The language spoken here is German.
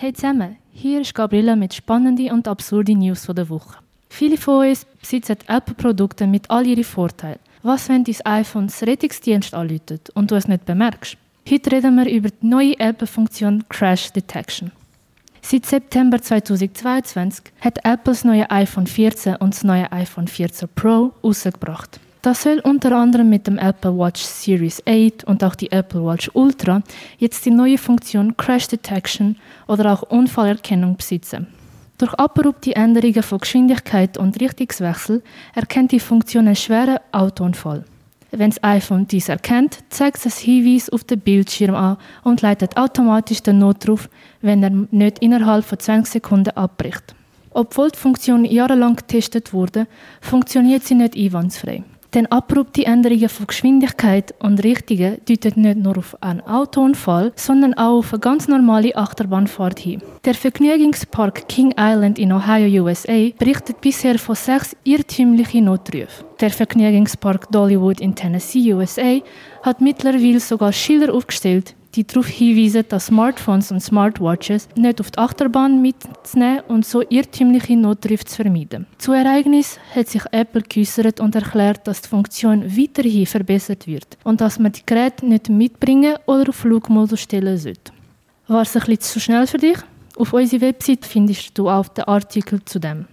Hey zusammen, hier ist Gabriela mit spannenden und absurden News der Woche. Viele von uns besitzen Apple-Produkte mit all ihren Vorteilen. Was, wenn dein iPhone das Rettungsdienst anläutet und du es nicht bemerkst? Heute reden wir über die neue Apple-Funktion Crash Detection. Seit September 2022 hat Apple das neue iPhone 14 und das neue iPhone 14 Pro rausgebracht. Das soll unter anderem mit dem Apple Watch Series 8 und auch die Apple Watch Ultra jetzt die neue Funktion Crash Detection oder auch Unfallerkennung besitzen. Durch abrupte Änderungen von Geschwindigkeit und Richtungswechsel erkennt die Funktion einen schweren Autounfall. Wenn das iPhone dies erkennt, zeigt es Hinweis auf den Bildschirm an und leitet automatisch den Notruf, wenn er nicht innerhalb von 20 Sekunden abbricht. Obwohl die Funktion jahrelang getestet wurde, funktioniert sie nicht einwandfrei. Denn abrupte Änderungen von Geschwindigkeit und Richtungen deuten nicht nur auf einen Autounfall, sondern auch auf eine ganz normale Achterbahnfahrt hin. Der Vergnügungspark King Island in Ohio, USA, berichtet bisher von sechs irrtümlichen Notrufen. Der Vergnügungspark Dollywood in Tennessee, USA, hat mittlerweile sogar Schilder aufgestellt, die darauf hinweisen, dass Smartphones und Smartwatches nicht auf die Achterbahn mitzunehmen und so irrtümliche Notrufe zu vermeiden. Zu Ereignis hat sich Apple geäußert und erklärt, dass die Funktion weiterhin verbessert wird und dass man die Geräte nicht mitbringen oder auf Flugmodus stellen sollte. War es ein bisschen zu schnell für dich? Auf unserer Website findest du auch den Artikel zu dem.